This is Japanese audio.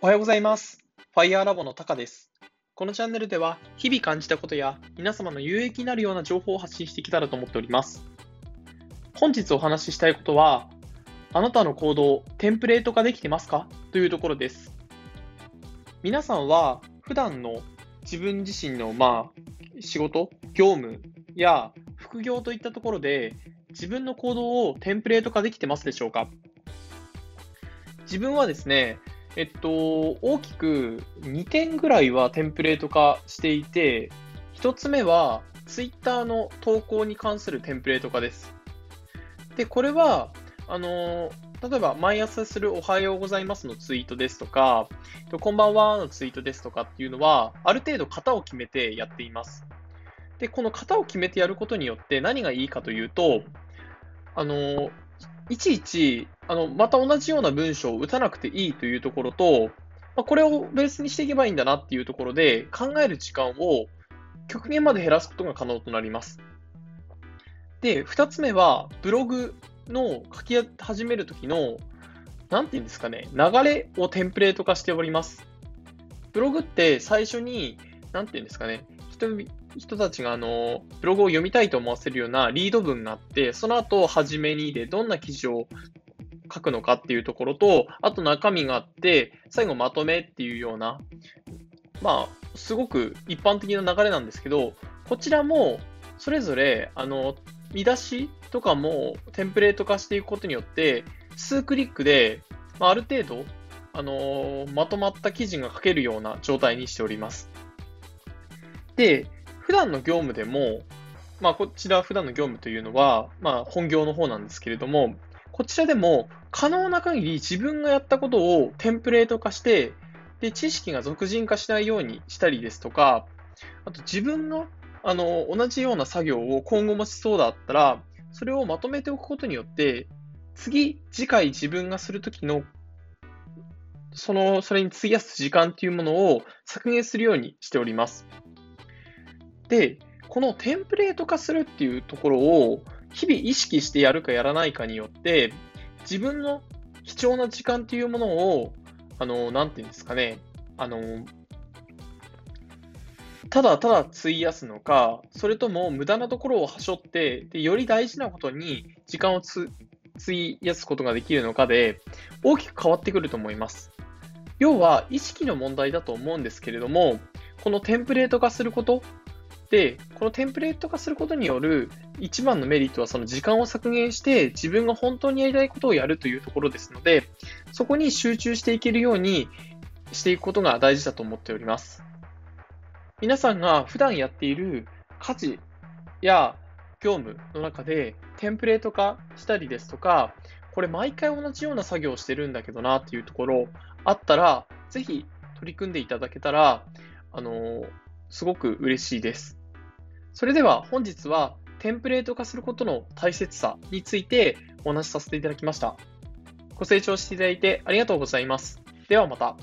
おはようございます。ファイヤーラボのタカです。このチャンネルでは、日々感じたことや皆様の有益になるような情報を発信していけたらと思っております。本日お話ししたいことは、あなたの行動、テンプレート化できてますか？というところです。皆さんは、普段の自分自身の、まあ、仕事、業務や副業といったところで、自分の行動をテンプレート化できてますでしょうか？自分はですね、えっと、大きく2点ぐらいはテンプレート化していて、1つ目は Twitter の投稿に関するテンプレート化です。で、これは、あの、例えば毎朝するおはようございますのツイートですとか、こんばんはのツイートですとかっていうのは、ある程度型を決めてやっています。で、この型を決めてやることによって何がいいかというと、あの、いちいち、あの、また同じような文章を打たなくていいというところと、まあ、これをベースにしていけばいいんだなっていうところで、考える時間を極限まで減らすことが可能となります。で、二つ目は、ブログの書き始めるときの、なんていうんですかね、流れをテンプレート化しております。ブログって最初に、なんていうんですかね、人人たちがあのブログを読みたいと思わせるようなリード文があって、その後、はじめにでどんな記事を書くのかっていうところと、あと中身があって、最後まとめっていうような、まあ、すごく一般的な流れなんですけど、こちらもそれぞれ、あの、見出しとかもテンプレート化していくことによって、数クリックで、まあ、ある程度、あのまとまった記事が書けるような状態にしております。で、普段の業務でも、まあ、こちら普段の業務というのは、まあ、本業の方なんですけれども、こちらでも可能な限り自分がやったことをテンプレート化して、で、知識が俗人化しないようにしたりですとか、あと自分があの同じような作業を今後もしそうだったら、それをまとめておくことによって、次、次回自分がするときの、その、それに費やす時間っていうものを削減するようにしております。で、このテンプレート化するっていうところを日々意識してやるかやらないかによって、自分の貴重な時間っていうものを、あの、なんていうんですかね、あの、ただただ費やすのか、それとも無駄なところをはしょって、でより大事なことに時間を費やすことができるのかで、大きく変わってくると思います。要は、意識の問題だと思うんですけれども、このテンプレート化することで、このテンプレート化することによる一番のメリットはその時間を削減して自分が本当にやりたいことをやるというところですので、そこに集中していけるようにしていくことが大事だと思っております。皆さんが普段やっている家事や業務の中でテンプレート化したりですとか、これ毎回同じような作業をしてるんだけどなっていうところあったら、ぜひ取り組んでいただけたら、あのすごく嬉しいです。それでは本日はテンプレート化することの大切さについてお話しさせていただきました。ご清聴していただいてありがとうございます。ではまた。